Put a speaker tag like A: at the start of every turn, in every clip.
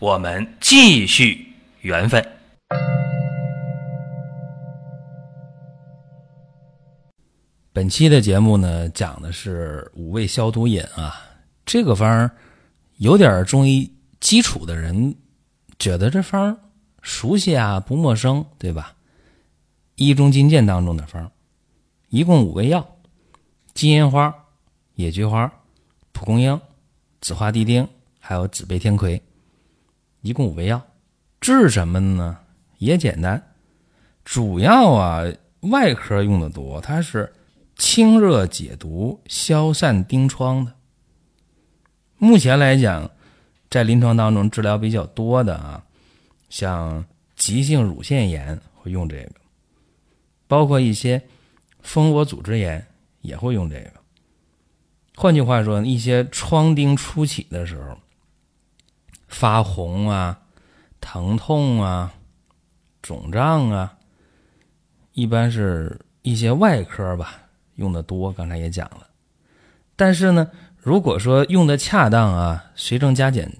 A: 我们继续缘分。
B: 本期的节目呢，讲的是五味消毒饮啊。这个方儿有点中医基础的人觉得这方儿熟悉啊，不陌生，对吧？医中金鉴当中的方儿，一共五味药：金银花、野菊花、蒲公英、紫花地丁，还有紫背天葵，一共五味药。治什么呢？也简单，主要啊外科用的多，它是。清热解毒、消散疔疮的。目前来讲，在临床当中治疗比较多的啊，像急性乳腺炎会用这个，包括一些蜂窝组织炎也会用这个。换句话说，一些疮疔初起的时候，发红啊、疼痛啊、肿胀啊，一般是一些外科吧。用的多，刚才也讲了，但是呢，如果说用的恰当啊，随症加减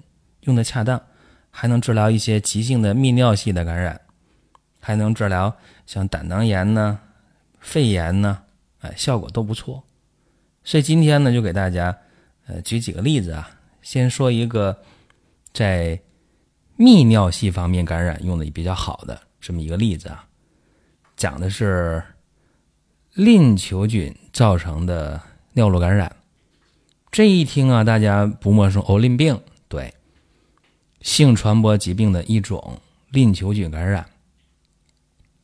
B: 用的恰当，还能治疗一些急性的泌尿系的感染，还能治疗像胆囊炎呢、肺炎呢，哎，效果都不错。所以今天呢，就给大家呃举几个例子啊，先说一个在泌尿系方面感染用的比较好的这么一个例子啊，讲的是。淋球菌造成的尿路感染，这一听啊，大家不陌生。哦，淋病，对，性传播疾病的一种，淋球菌感染。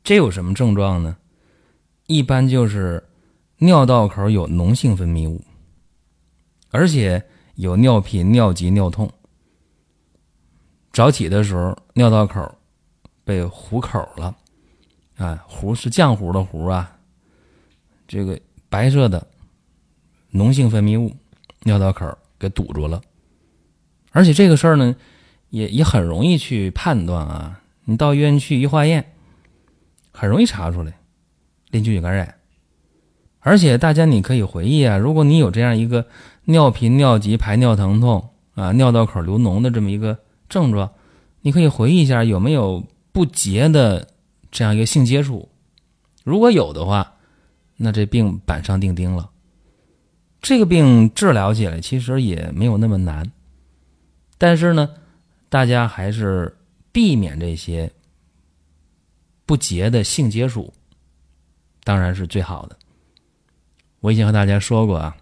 B: 这有什么症状呢？一般就是尿道口有脓性分泌物，而且有尿频、尿急、尿痛。早起的时候，尿道口被糊口了，啊，糊是浆糊的糊啊。这个白色的脓性分泌物，尿道口给堵住了，而且这个事儿呢，也也很容易去判断啊。你到医院去一化验，很容易查出来淋球菌感染。而且大家你可以回忆啊，如果你有这样一个尿频、尿急、排尿疼痛啊、尿道口流脓的这么一个症状，你可以回忆一下有没有不洁的这样一个性接触，如果有的话。那这病板上钉钉了。这个病治疗起来其实也没有那么难，但是呢，大家还是避免这些不洁的性接触，当然是最好的。我已经和大家说过啊，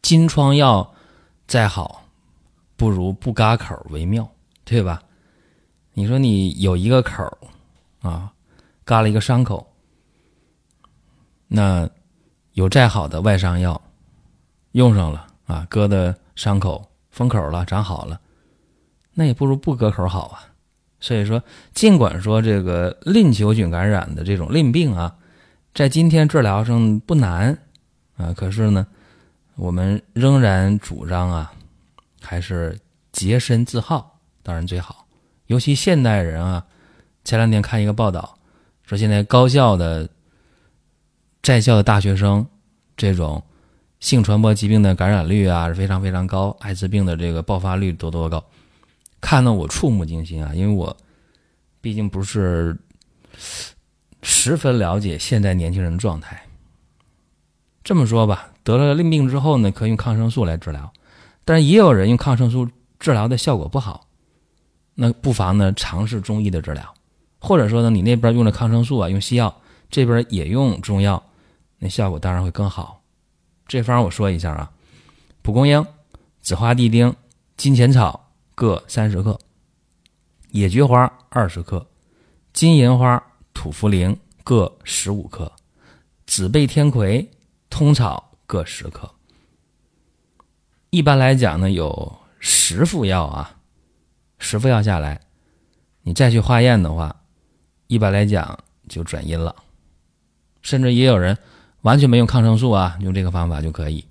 B: 金疮药再好，不如不嘎口为妙，对吧？你说你有一个口啊，嘎了一个伤口。那有再好的外伤药，用上了啊，割的伤口封口了，长好了，那也不如不割口好啊。所以说，尽管说这个淋球菌感染的这种淋病啊，在今天治疗上不难啊，可是呢，我们仍然主张啊，还是洁身自好，当然最好。尤其现代人啊，前两天看一个报道，说现在高校的。在校的大学生，这种性传播疾病的感染率啊是非常非常高，艾滋病的这个爆发率多多高，看得我触目惊心啊！因为我毕竟不是十分了解现在年轻人的状态。这么说吧，得了淋病之后呢，可以用抗生素来治疗，但是也有人用抗生素治疗的效果不好，那不妨呢尝试中医的治疗，或者说呢，你那边用的抗生素啊，用西药，这边也用中药。那效果当然会更好。这方我说一下啊：蒲公英、紫花地丁、金钱草各三十克，野菊花二十克，金银花、土茯苓各十五克，紫背天葵、通草各十克。一般来讲呢，有十副药啊，十副药下来，你再去化验的话，一般来讲就转阴了。甚至也有人完全没用抗生素啊，用这个方法就可以。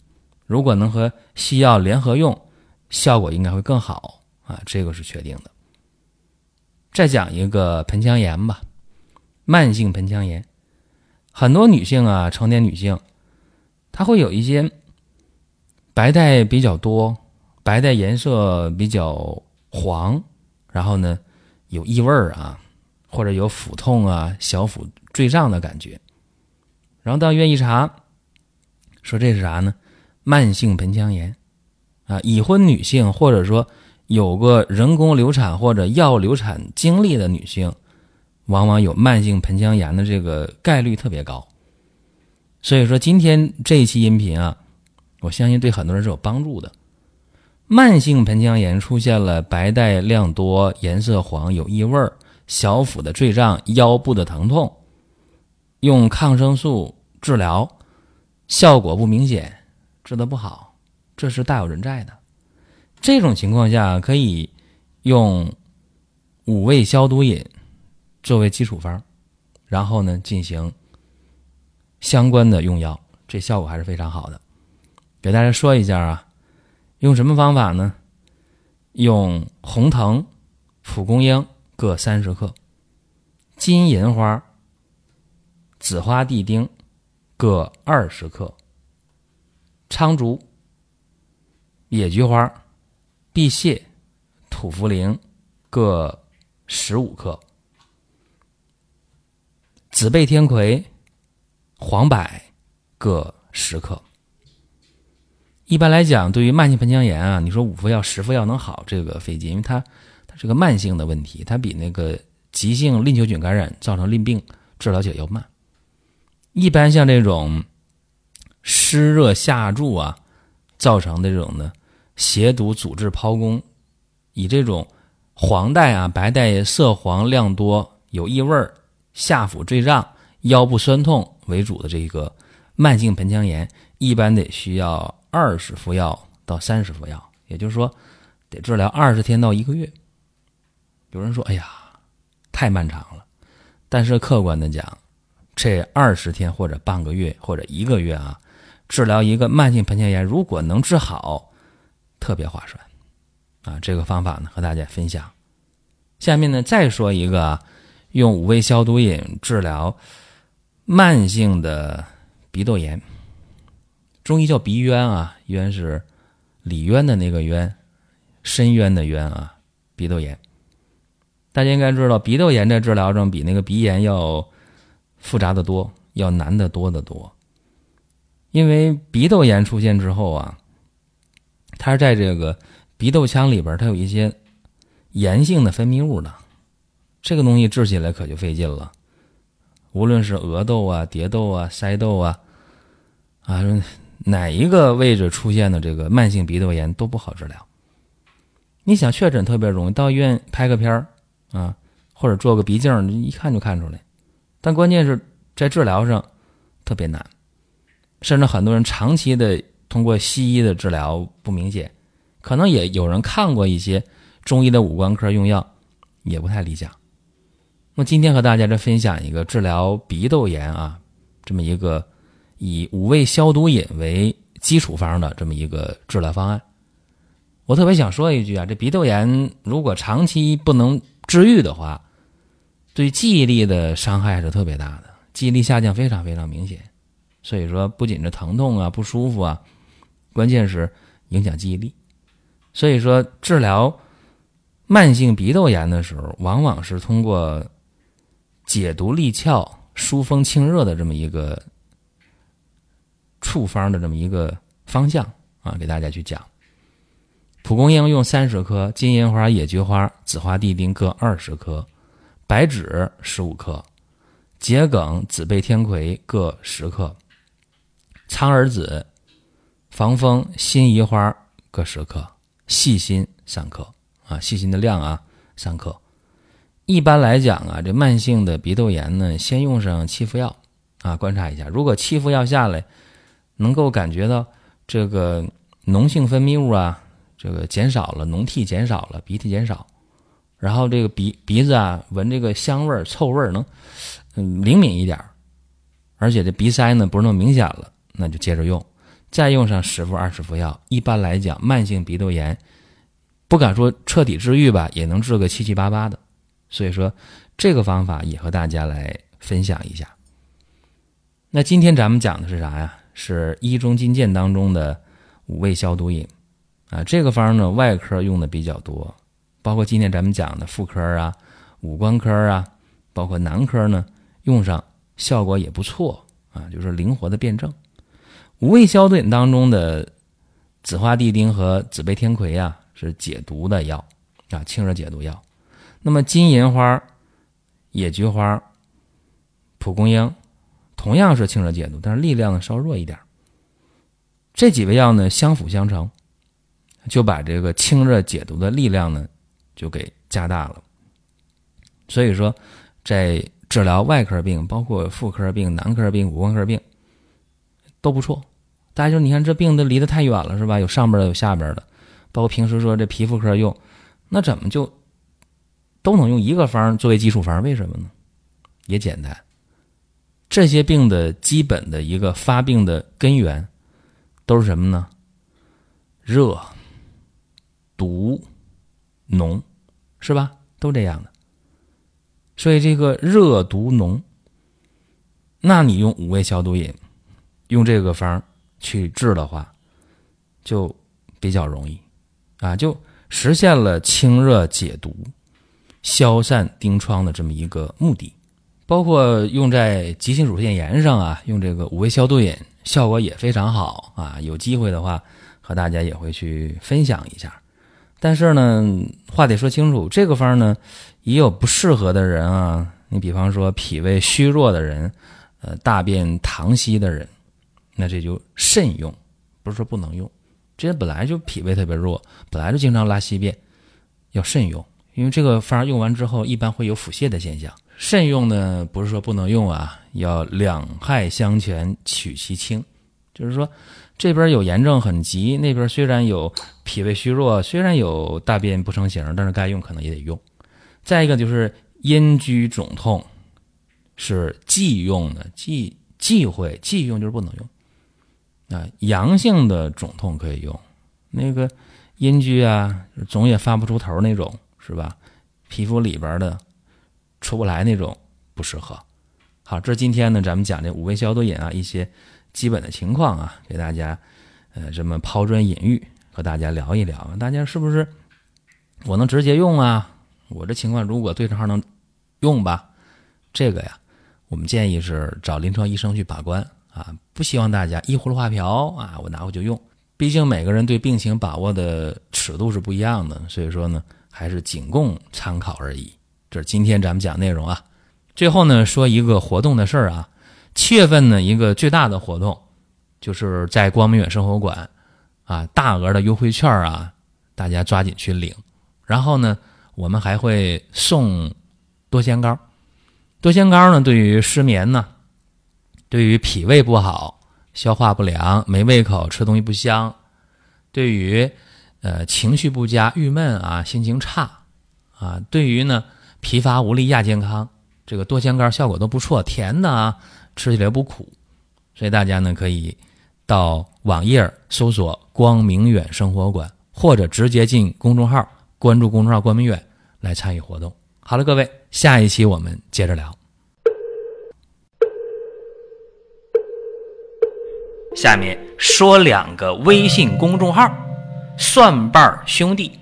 B: 如果能和西药联合用，效果应该会更好啊，这个是确定的。再讲一个盆腔炎吧，慢性盆腔炎，很多女性啊，成年女性，她会有一些白带比较多，白带颜色比较黄，然后呢有异味儿啊，或者有腹痛啊、小腹坠胀的感觉，然后到医院一查，说这是啥呢？慢性盆腔炎啊，已婚女性或者说。有个人工流产或者药流产经历的女性，往往有慢性盆腔炎的这个概率特别高。所以说，今天这一期音频啊，我相信对很多人是有帮助的。慢性盆腔炎出现了白带量多、颜色黄、有异味儿、小腹的坠胀、腰部的疼痛，用抗生素治疗效果不明显，治得不好，这是大有人在的。这种情况下，可以用五味消毒饮作为基础方，然后呢进行相关的用药，这效果还是非常好的。给大家说一下啊，用什么方法呢？用红藤、蒲公英各三十克，金银花、紫花地丁各二十克，苍竹、野菊花。地泻、土茯苓各十五克，紫背天葵、黄柏各十克。一般来讲，对于慢性盆腔炎啊，你说五副药、十副药能好，这个费劲，因为它它是个慢性的问题，它比那个急性淋球菌感染造成淋病治疗起来要慢。一般像这种湿热下注啊造成的这种呢。邪毒阻滞剖宫，以这种黄带啊、白带色黄、量多、有异味儿、下腹坠胀、腰部酸痛为主的这个慢性盆腔炎，一般得需要二十副药到三十副药，也就是说得治疗二十天到一个月。有人说：“哎呀，太漫长了。”但是客观的讲，这二十天或者半个月或者一个月啊，治疗一个慢性盆腔炎，如果能治好。特别划算，啊，这个方法呢和大家分享。下面呢再说一个，用五味消毒饮治疗慢性的鼻窦炎。中医叫鼻渊啊，渊是里渊的那个渊，深渊的渊啊。鼻窦炎，大家应该知道，鼻窦炎在治疗中比那个鼻炎要复杂的多，要难得多得多。因为鼻窦炎出现之后啊。它是在这个鼻窦腔里边，它有一些炎性的分泌物的，这个东西治起来可就费劲了。无论是额窦啊、蝶窦啊、腮窦啊，啊，哪一个位置出现的这个慢性鼻窦炎都不好治疗。你想确诊特别容易，到医院拍个片儿啊，或者做个鼻镜，一看就看出来。但关键是在治疗上特别难，甚至很多人长期的。通过西医的治疗不明显，可能也有人看过一些中医的五官科用药，也不太理想。那今天和大家再分享一个治疗鼻窦炎啊，这么一个以五味消毒饮为基础方的这么一个治疗方案。我特别想说一句啊，这鼻窦炎如果长期不能治愈的话，对记忆力的伤害是特别大的，记忆力下降非常非常明显。所以说，不仅是疼痛啊、不舒服啊。关键是影响记忆力，所以说治疗慢性鼻窦炎的时候，往往是通过解毒利窍、疏风清热的这么一个处方的这么一个方向啊，给大家去讲。蒲公英用三十克，金银花、野菊花、紫花地丁各二十克，白芷十五克，桔梗、紫背天葵各十克，苍耳子。防风、辛夷花各十克，细辛三克啊，细辛的量啊三克。一般来讲啊，这慢性的鼻窦炎呢，先用上七副药啊，观察一下。如果七副药下来，能够感觉到这个脓性分泌物啊，这个减少了，脓涕减少了，鼻涕减少，然后这个鼻鼻子啊闻这个香味儿、臭味儿能嗯灵敏一点儿，而且这鼻塞呢不是那么明显了，那就接着用，再用上十副、二十副药。一般来讲，慢性鼻窦炎不敢说彻底治愈吧，也能治个七七八八的。所以说，这个方法也和大家来分享一下。那今天咱们讲的是啥呀？是一中金鉴当中的五味消毒饮啊。这个方呢，外科用的比较多，包括今天咱们讲的妇科啊、五官科啊，包括男科呢，用上效果也不错啊，就是灵活的辩证。五味消毒饮当中的紫花地丁和紫背天葵啊，是解毒的药啊，清热解毒药。那么金银花、野菊花、蒲公英。同样是清热解毒，但是力量呢稍弱一点。这几味药呢相辅相成，就把这个清热解毒的力量呢就给加大了。所以说，在治疗外科病，包括妇科病、男科病、五官科病都不错。大家说，你看这病都离得太远了，是吧？有上边的，有下边的。包括平时说这皮肤科用，那怎么就都能用一个方作为基础方？为什么呢？也简单。这些病的基本的一个发病的根源都是什么呢？热、毒、脓，是吧？都这样的。所以这个热、毒、脓，那你用五味消毒饮，用这个方去治的话，就比较容易啊，就实现了清热解毒、消散疔疮的这么一个目的。包括用在急性乳腺炎上啊，用这个五味消毒饮效果也非常好啊。有机会的话，和大家也会去分享一下。但是呢，话得说清楚，这个方呢也有不适合的人啊。你比方说脾胃虚弱的人，呃，大便溏稀的人，那这就慎用，不是说不能用。这人本来就脾胃特别弱，本来就经常拉稀便，要慎用，因为这个方用完之后，一般会有腹泻的现象。慎用呢，不是说不能用啊，要两害相权取其轻，就是说这边有炎症很急，那边虽然有脾胃虚弱，虽然有大便不成形，但是该用可能也得用。再一个就是阴居肿痛，是忌用的，忌忌讳忌用就是不能用啊。阳性的肿痛可以用，那个阴居啊，总也发不出头那种，是吧？皮肤里边的。出不来那种不适合。好，这今天呢，咱们讲这五味消毒饮啊，一些基本的情况啊，给大家呃这么抛砖引玉，和大家聊一聊。大家是不是我能直接用啊？我这情况如果对症号能用吧？这个呀，我们建议是找临床医生去把关啊，不希望大家一葫芦画瓢啊，我拿回去用。毕竟每个人对病情把握的尺度是不一样的，所以说呢，还是仅供参考而已。这是今天咱们讲内容啊。最后呢，说一个活动的事儿啊。七月份呢，一个最大的活动，就是在光明远生活馆啊，大额的优惠券啊，大家抓紧去领。然后呢，我们还会送多仙膏。多仙膏呢，对于失眠呢，对于脾胃不好、消化不良、没胃口、吃东西不香，对于呃情绪不佳、郁闷啊、心情差啊，对于呢。疲乏无力亚健康，这个多香膏效果都不错，甜的啊，吃起来不苦，所以大家呢可以到网页搜索“光明远生活馆”，或者直接进公众号关注公众号“光明远”来参与活动。好了，各位，下一期我们接着聊。
A: 下面说两个微信公众号：蒜瓣兄弟、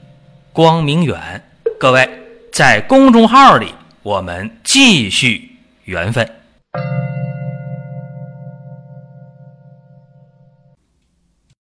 A: 光明远。各位。在公众号里，我们继续缘分。